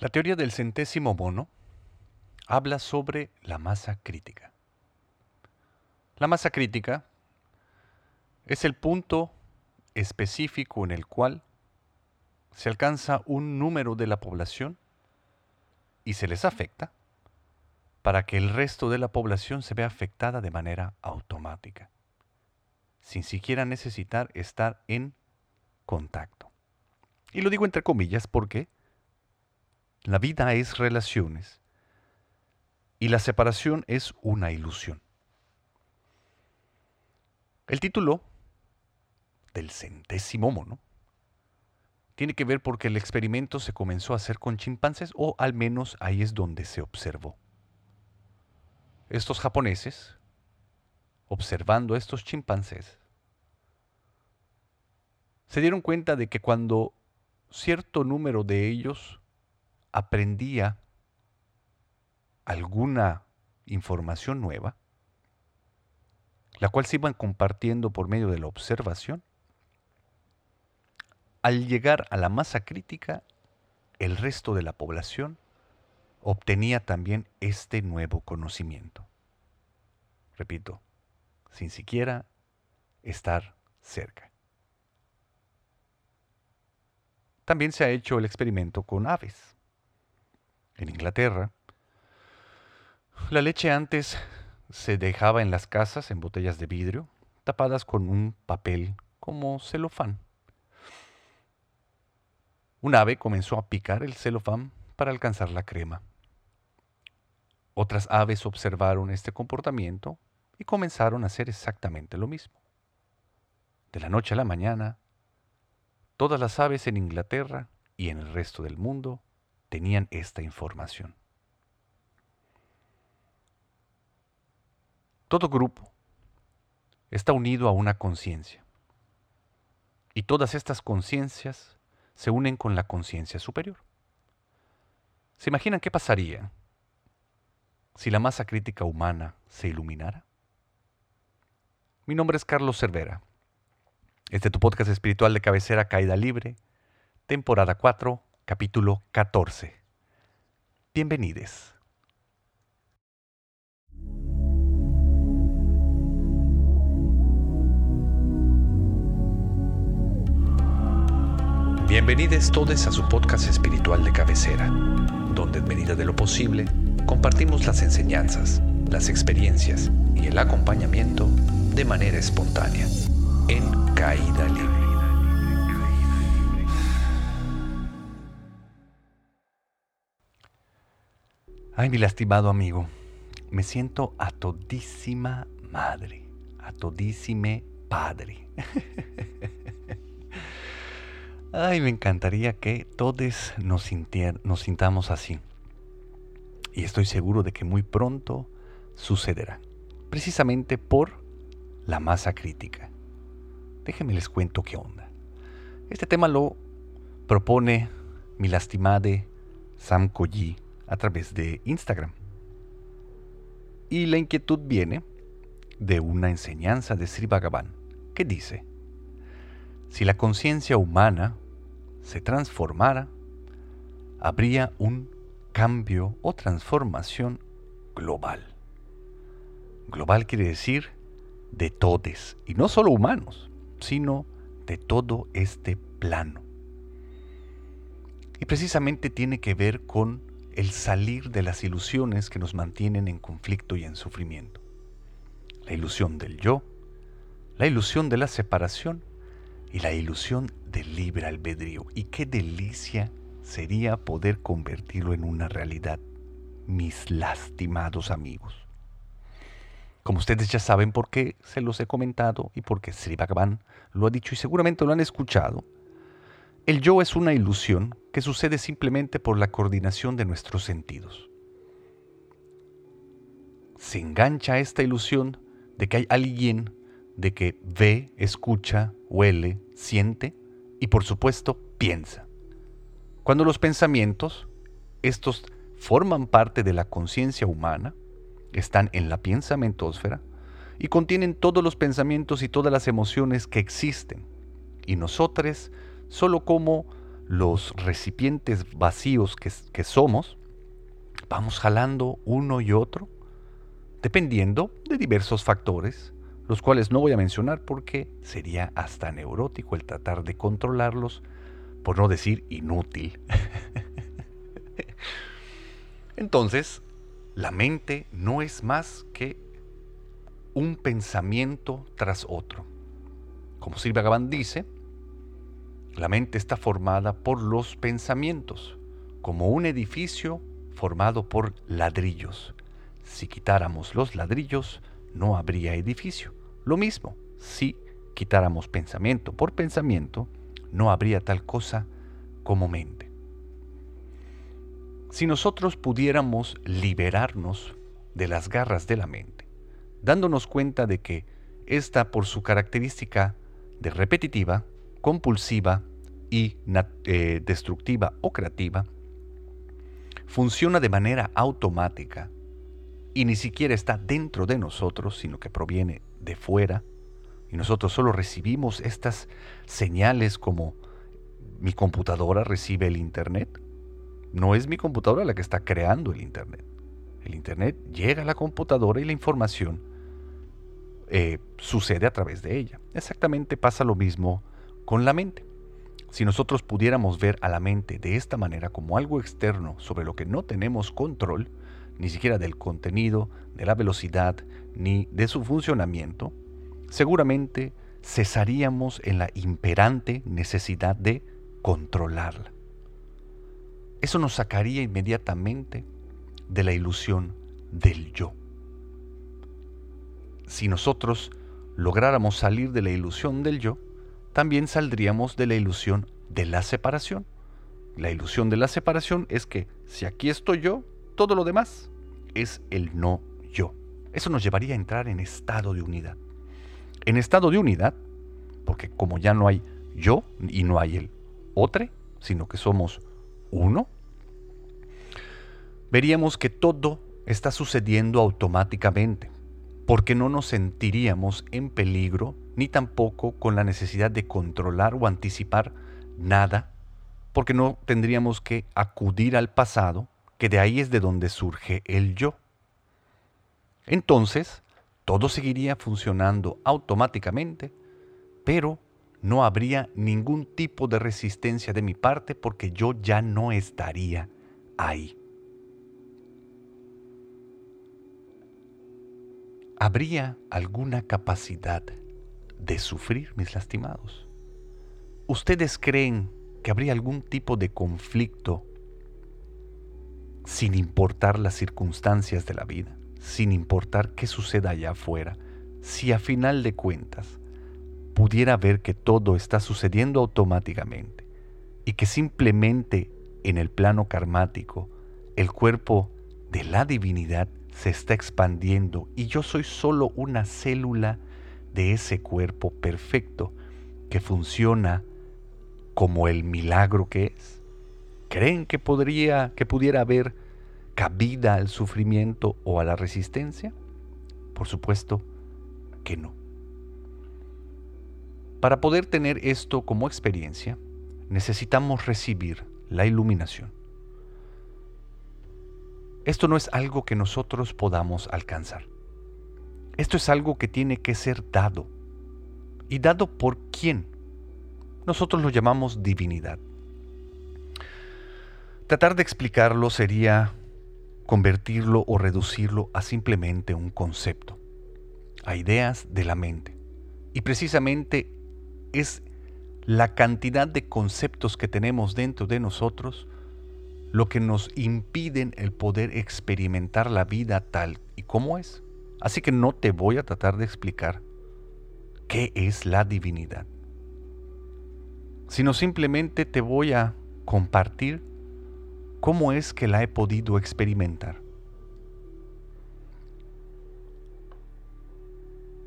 La teoría del centésimo mono habla sobre la masa crítica. La masa crítica es el punto específico en el cual se alcanza un número de la población y se les afecta para que el resto de la población se vea afectada de manera automática, sin siquiera necesitar estar en contacto. Y lo digo entre comillas porque la vida es relaciones y la separación es una ilusión. El título del centésimo mono tiene que ver porque el experimento se comenzó a hacer con chimpancés o al menos ahí es donde se observó. Estos japoneses, observando a estos chimpancés, se dieron cuenta de que cuando cierto número de ellos aprendía alguna información nueva, la cual se iban compartiendo por medio de la observación, al llegar a la masa crítica, el resto de la población obtenía también este nuevo conocimiento. Repito, sin siquiera estar cerca. También se ha hecho el experimento con aves. En Inglaterra, la leche antes se dejaba en las casas en botellas de vidrio, tapadas con un papel como celofán. Un ave comenzó a picar el celofán para alcanzar la crema. Otras aves observaron este comportamiento y comenzaron a hacer exactamente lo mismo. De la noche a la mañana, todas las aves en Inglaterra y en el resto del mundo tenían esta información. Todo grupo está unido a una conciencia. Y todas estas conciencias se unen con la conciencia superior. ¿Se imaginan qué pasaría si la masa crítica humana se iluminara? Mi nombre es Carlos Cervera. Este es tu podcast espiritual de cabecera Caída Libre, temporada 4, capítulo 14. Bienvenidos. Bienvenidos todos a su podcast espiritual de cabecera, donde en medida de lo posible compartimos las enseñanzas, las experiencias y el acompañamiento de manera espontánea, en caída libre. Ay, mi lastimado amigo, me siento a todísima madre, a todísime padre. Ay, me encantaría que todos nos, nos sintamos así. Y estoy seguro de que muy pronto sucederá, precisamente por la masa crítica. Déjenme les cuento qué onda. Este tema lo propone mi lastimade Sam Koji a través de Instagram. Y la inquietud viene de una enseñanza de Sri Bhagavan que dice, si la conciencia humana se transformara, habría un cambio o transformación global. Global quiere decir de todes, y no solo humanos, sino de todo este plano. Y precisamente tiene que ver con el salir de las ilusiones que nos mantienen en conflicto y en sufrimiento. La ilusión del yo, la ilusión de la separación y la ilusión del libre albedrío. Y qué delicia sería poder convertirlo en una realidad, mis lastimados amigos. Como ustedes ya saben por qué se los he comentado y porque Sri Bhagavan lo ha dicho y seguramente lo han escuchado, el yo es una ilusión que sucede simplemente por la coordinación de nuestros sentidos. Se engancha esta ilusión de que hay alguien de que ve, escucha, huele, siente y por supuesto piensa. Cuando los pensamientos, estos forman parte de la conciencia humana, están en la pensamentósfera y contienen todos los pensamientos y todas las emociones que existen. Y nosotros solo como los recipientes vacíos que, que somos, vamos jalando uno y otro, dependiendo de diversos factores, los cuales no voy a mencionar porque sería hasta neurótico el tratar de controlarlos, por no decir inútil. Entonces, la mente no es más que un pensamiento tras otro. Como Silvia Gabán dice, la mente está formada por los pensamientos, como un edificio formado por ladrillos. Si quitáramos los ladrillos, no habría edificio. Lo mismo, si quitáramos pensamiento por pensamiento, no habría tal cosa como mente. Si nosotros pudiéramos liberarnos de las garras de la mente, dándonos cuenta de que esta por su característica de repetitiva, compulsiva y eh, destructiva o creativa, funciona de manera automática y ni siquiera está dentro de nosotros, sino que proviene de fuera, y nosotros solo recibimos estas señales como mi computadora recibe el Internet. No es mi computadora la que está creando el Internet. El Internet llega a la computadora y la información eh, sucede a través de ella. Exactamente pasa lo mismo con la mente. Si nosotros pudiéramos ver a la mente de esta manera como algo externo sobre lo que no tenemos control, ni siquiera del contenido, de la velocidad, ni de su funcionamiento, seguramente cesaríamos en la imperante necesidad de controlarla. Eso nos sacaría inmediatamente de la ilusión del yo. Si nosotros lográramos salir de la ilusión del yo, también saldríamos de la ilusión de la separación. La ilusión de la separación es que si aquí estoy yo, todo lo demás es el no yo. Eso nos llevaría a entrar en estado de unidad. En estado de unidad, porque como ya no hay yo y no hay el otro, sino que somos uno, veríamos que todo está sucediendo automáticamente, porque no nos sentiríamos en peligro ni tampoco con la necesidad de controlar o anticipar nada, porque no tendríamos que acudir al pasado, que de ahí es de donde surge el yo. Entonces, todo seguiría funcionando automáticamente, pero no habría ningún tipo de resistencia de mi parte porque yo ya no estaría ahí. ¿Habría alguna capacidad de sufrir, mis lastimados? ¿Ustedes creen que habría algún tipo de conflicto sin importar las circunstancias de la vida, sin importar qué suceda allá afuera, si a final de cuentas pudiera ver que todo está sucediendo automáticamente y que simplemente en el plano karmático el cuerpo de la divinidad se está expandiendo y yo soy solo una célula de ese cuerpo perfecto que funciona como el milagro que es. ¿Creen que podría que pudiera haber cabida al sufrimiento o a la resistencia? Por supuesto que no. Para poder tener esto como experiencia, necesitamos recibir la iluminación. Esto no es algo que nosotros podamos alcanzar. Esto es algo que tiene que ser dado. ¿Y dado por quién? Nosotros lo llamamos divinidad. Tratar de explicarlo sería convertirlo o reducirlo a simplemente un concepto, a ideas de la mente. Y precisamente es la cantidad de conceptos que tenemos dentro de nosotros lo que nos impiden el poder experimentar la vida tal y como es. Así que no te voy a tratar de explicar qué es la divinidad, sino simplemente te voy a compartir cómo es que la he podido experimentar.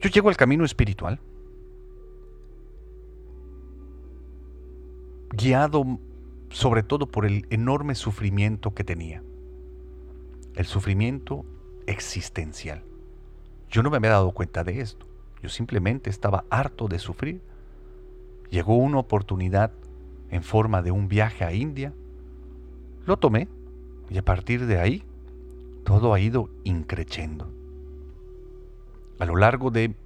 Yo llego al camino espiritual guiado sobre todo por el enorme sufrimiento que tenía. El sufrimiento existencial. Yo no me había dado cuenta de esto. Yo simplemente estaba harto de sufrir. Llegó una oportunidad en forma de un viaje a India, lo tomé y a partir de ahí todo ha ido increciendo. A lo largo de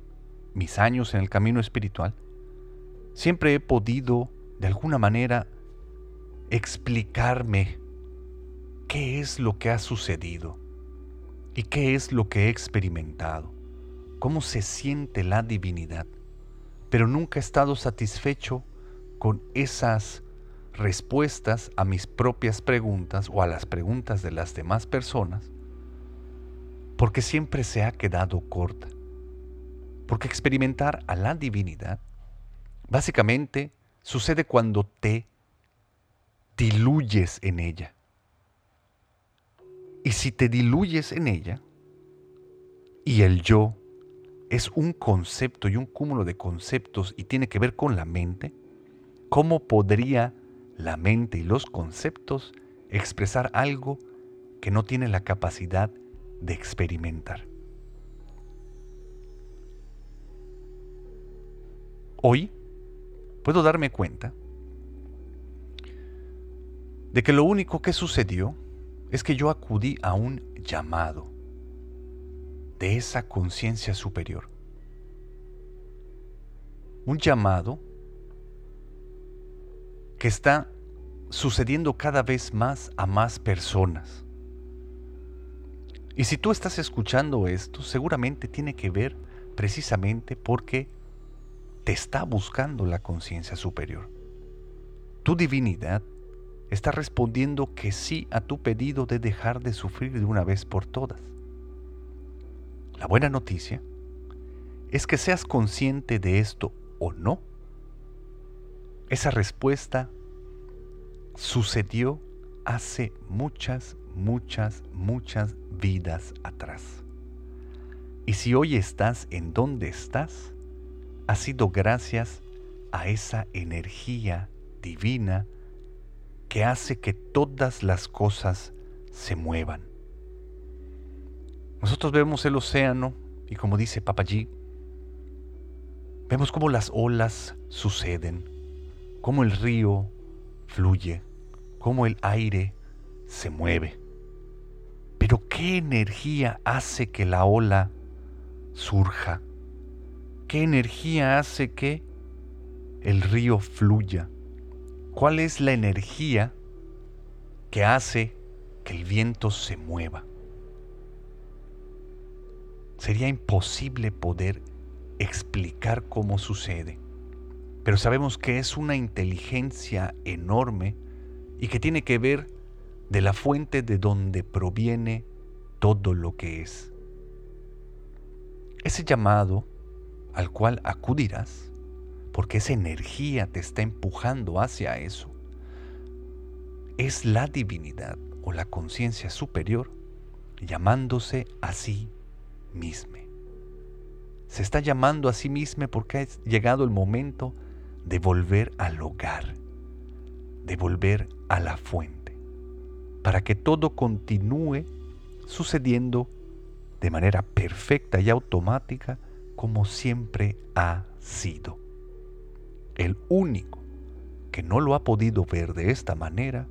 mis años en el camino espiritual, siempre he podido de alguna manera explicarme qué es lo que ha sucedido y qué es lo que he experimentado, cómo se siente la divinidad, pero nunca he estado satisfecho con esas respuestas a mis propias preguntas o a las preguntas de las demás personas, porque siempre se ha quedado corta. Porque experimentar a la divinidad básicamente sucede cuando te diluyes en ella. Y si te diluyes en ella, y el yo es un concepto y un cúmulo de conceptos y tiene que ver con la mente, ¿cómo podría la mente y los conceptos expresar algo que no tiene la capacidad de experimentar? Hoy puedo darme cuenta de que lo único que sucedió es que yo acudí a un llamado de esa conciencia superior. Un llamado que está sucediendo cada vez más a más personas. Y si tú estás escuchando esto, seguramente tiene que ver precisamente porque te está buscando la conciencia superior. Tu divinidad está respondiendo que sí a tu pedido de dejar de sufrir de una vez por todas. La buena noticia es que seas consciente de esto o no, esa respuesta sucedió hace muchas, muchas, muchas vidas atrás. Y si hoy estás en donde estás, ha sido gracias a esa energía divina que hace que todas las cosas se muevan. Nosotros vemos el océano y como dice Papayí, vemos cómo las olas suceden, cómo el río fluye, cómo el aire se mueve. Pero ¿qué energía hace que la ola surja? ¿Qué energía hace que el río fluya? ¿Cuál es la energía que hace que el viento se mueva? Sería imposible poder explicar cómo sucede, pero sabemos que es una inteligencia enorme y que tiene que ver de la fuente de donde proviene todo lo que es. Ese llamado al cual acudirás, porque esa energía te está empujando hacia eso, es la divinidad o la conciencia superior llamándose a sí misma. Se está llamando a sí misma porque ha llegado el momento de volver al hogar, de volver a la fuente, para que todo continúe sucediendo de manera perfecta y automática como siempre ha sido. El único que no lo ha podido ver de esta manera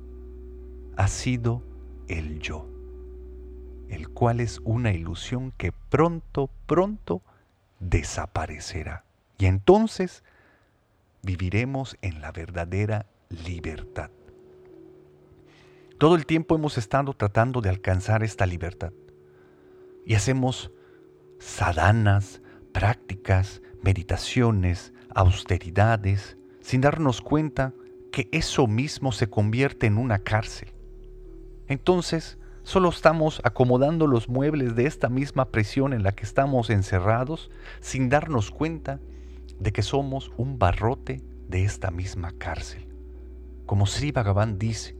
ha sido el yo, el cual es una ilusión que pronto, pronto desaparecerá. Y entonces viviremos en la verdadera libertad. Todo el tiempo hemos estado tratando de alcanzar esta libertad y hacemos sadanas, prácticas, meditaciones, austeridades, sin darnos cuenta que eso mismo se convierte en una cárcel. Entonces, solo estamos acomodando los muebles de esta misma prisión en la que estamos encerrados sin darnos cuenta de que somos un barrote de esta misma cárcel. Como Sri Bhagavan dice,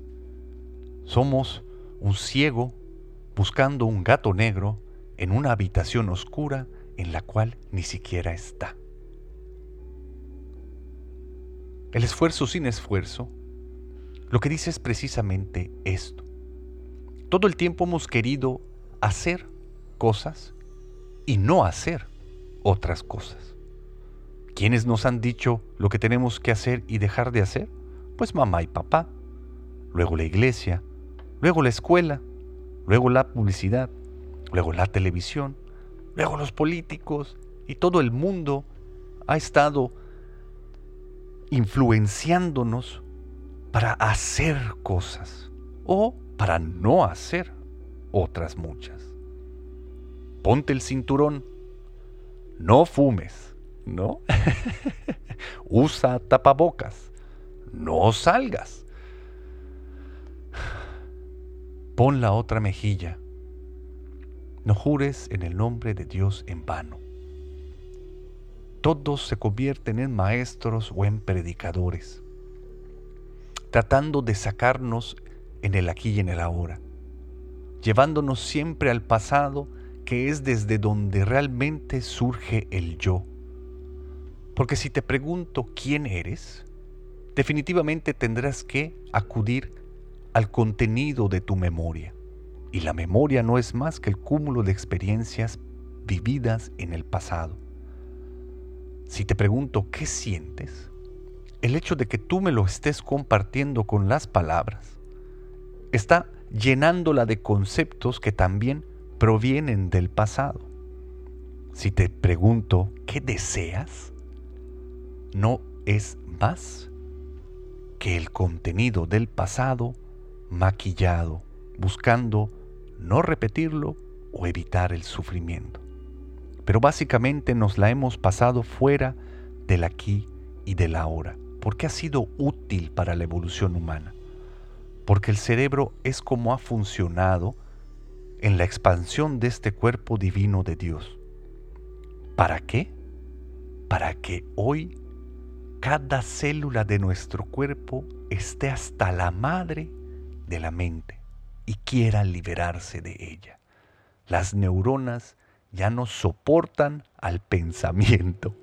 somos un ciego buscando un gato negro en una habitación oscura en la cual ni siquiera está. El esfuerzo sin esfuerzo, lo que dice es precisamente esto. Todo el tiempo hemos querido hacer cosas y no hacer otras cosas. ¿Quiénes nos han dicho lo que tenemos que hacer y dejar de hacer? Pues mamá y papá, luego la iglesia, luego la escuela, luego la publicidad, luego la televisión, luego los políticos y todo el mundo ha estado influenciándonos para hacer cosas o para no hacer otras muchas. Ponte el cinturón, no fumes, ¿no? Usa tapabocas, no salgas. Pon la otra mejilla. No jures en el nombre de Dios en vano. Todos se convierten en maestros o en predicadores, tratando de sacarnos en el aquí y en el ahora, llevándonos siempre al pasado que es desde donde realmente surge el yo. Porque si te pregunto quién eres, definitivamente tendrás que acudir al contenido de tu memoria. Y la memoria no es más que el cúmulo de experiencias vividas en el pasado. Si te pregunto qué sientes, el hecho de que tú me lo estés compartiendo con las palabras está llenándola de conceptos que también provienen del pasado. Si te pregunto qué deseas, no es más que el contenido del pasado maquillado, buscando no repetirlo o evitar el sufrimiento. Pero básicamente nos la hemos pasado fuera del aquí y del ahora, porque ha sido útil para la evolución humana, porque el cerebro es como ha funcionado en la expansión de este cuerpo divino de Dios. ¿Para qué? Para que hoy cada célula de nuestro cuerpo esté hasta la madre de la mente y quiera liberarse de ella. Las neuronas ya no soportan al pensamiento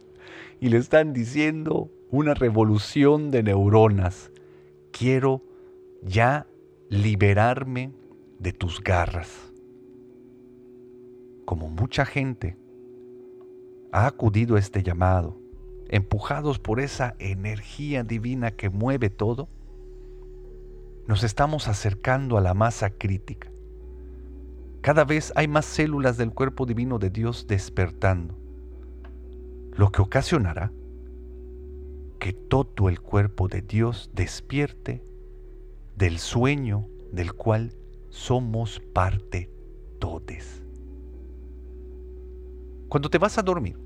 y le están diciendo una revolución de neuronas. Quiero ya liberarme de tus garras. Como mucha gente ha acudido a este llamado, empujados por esa energía divina que mueve todo, nos estamos acercando a la masa crítica. Cada vez hay más células del cuerpo divino de Dios despertando, lo que ocasionará que todo el cuerpo de Dios despierte del sueño del cual somos parte todes. Cuando te vas a dormir,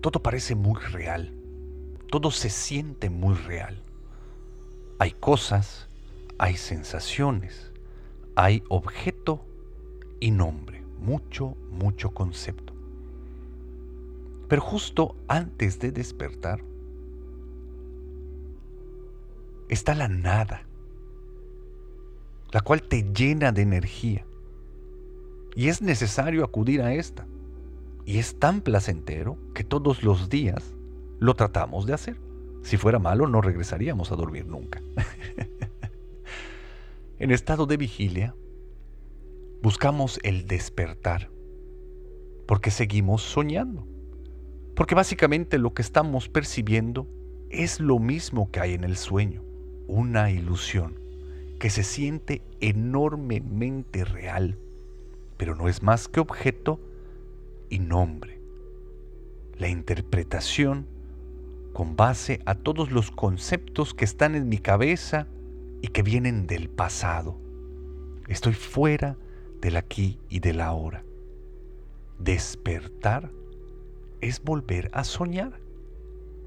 todo parece muy real, todo se siente muy real. Hay cosas, hay sensaciones, hay objeto y nombre, mucho, mucho concepto. Pero justo antes de despertar está la nada, la cual te llena de energía. Y es necesario acudir a esta. Y es tan placentero que todos los días lo tratamos de hacer. Si fuera malo, no regresaríamos a dormir nunca. en estado de vigilia, buscamos el despertar, porque seguimos soñando, porque básicamente lo que estamos percibiendo es lo mismo que hay en el sueño, una ilusión que se siente enormemente real, pero no es más que objeto y nombre. La interpretación con base a todos los conceptos que están en mi cabeza y que vienen del pasado. Estoy fuera del aquí y del ahora. Despertar es volver a soñar.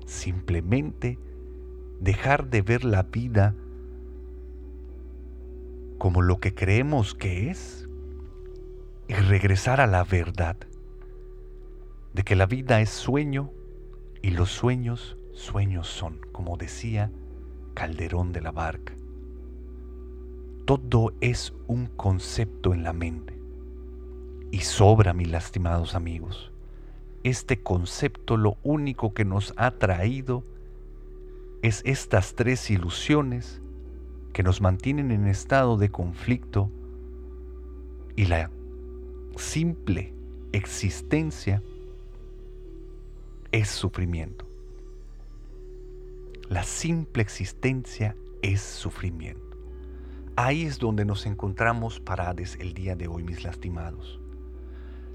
Simplemente dejar de ver la vida como lo que creemos que es y regresar a la verdad de que la vida es sueño y los sueños sueños son, como decía Calderón de la Barca. Todo es un concepto en la mente. Y sobra, mis lastimados amigos. Este concepto lo único que nos ha traído es estas tres ilusiones que nos mantienen en estado de conflicto y la simple existencia es sufrimiento. la simple existencia es sufrimiento. Ahí es donde nos encontramos parades el día de hoy, mis lastimados,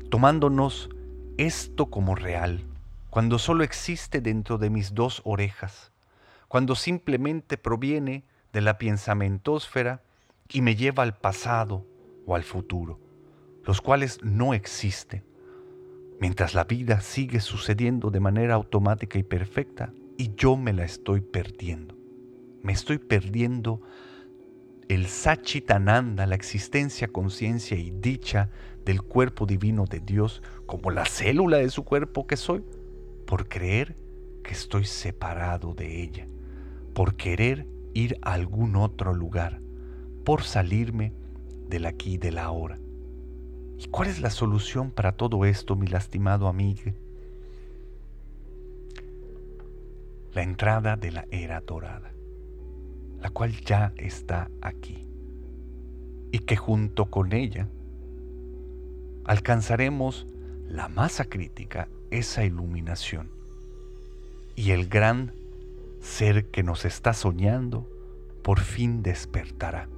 tomándonos esto como real, cuando solo existe dentro de mis dos orejas, cuando simplemente proviene de la pensamentósfera y me lleva al pasado o al futuro, los cuales no existen, mientras la vida sigue sucediendo de manera automática y perfecta y yo me la estoy perdiendo. Me estoy perdiendo el Sachitananda, la existencia, conciencia y dicha del cuerpo divino de Dios como la célula de su cuerpo que soy, por creer que estoy separado de ella, por querer ir a algún otro lugar, por salirme del aquí y del ahora. ¿Y cuál es la solución para todo esto, mi lastimado amigo? La entrada de la era dorada la cual ya está aquí, y que junto con ella alcanzaremos la masa crítica, esa iluminación, y el gran ser que nos está soñando por fin despertará.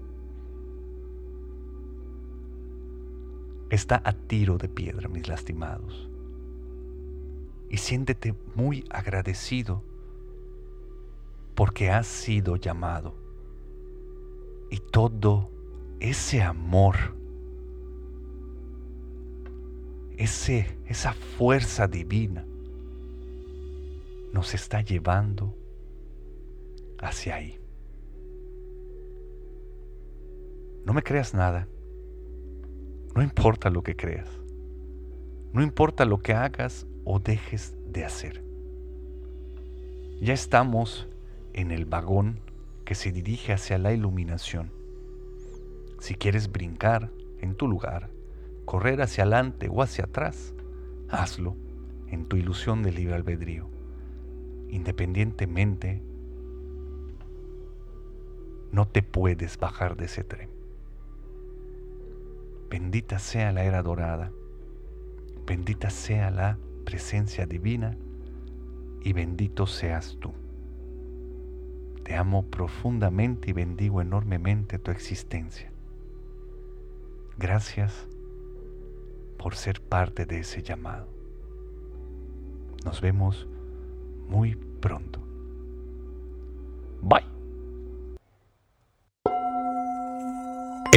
Está a tiro de piedra, mis lastimados, y siéntete muy agradecido porque has sido llamado. Y todo ese amor, ese, esa fuerza divina, nos está llevando hacia ahí. No me creas nada. No importa lo que creas. No importa lo que hagas o dejes de hacer. Ya estamos en el vagón que se dirige hacia la iluminación. Si quieres brincar en tu lugar, correr hacia adelante o hacia atrás, hazlo en tu ilusión de libre albedrío. Independientemente, no te puedes bajar de ese tren. Bendita sea la era dorada, bendita sea la presencia divina y bendito seas tú. Te amo profundamente y bendigo enormemente tu existencia. Gracias por ser parte de ese llamado. Nos vemos muy pronto. Bye.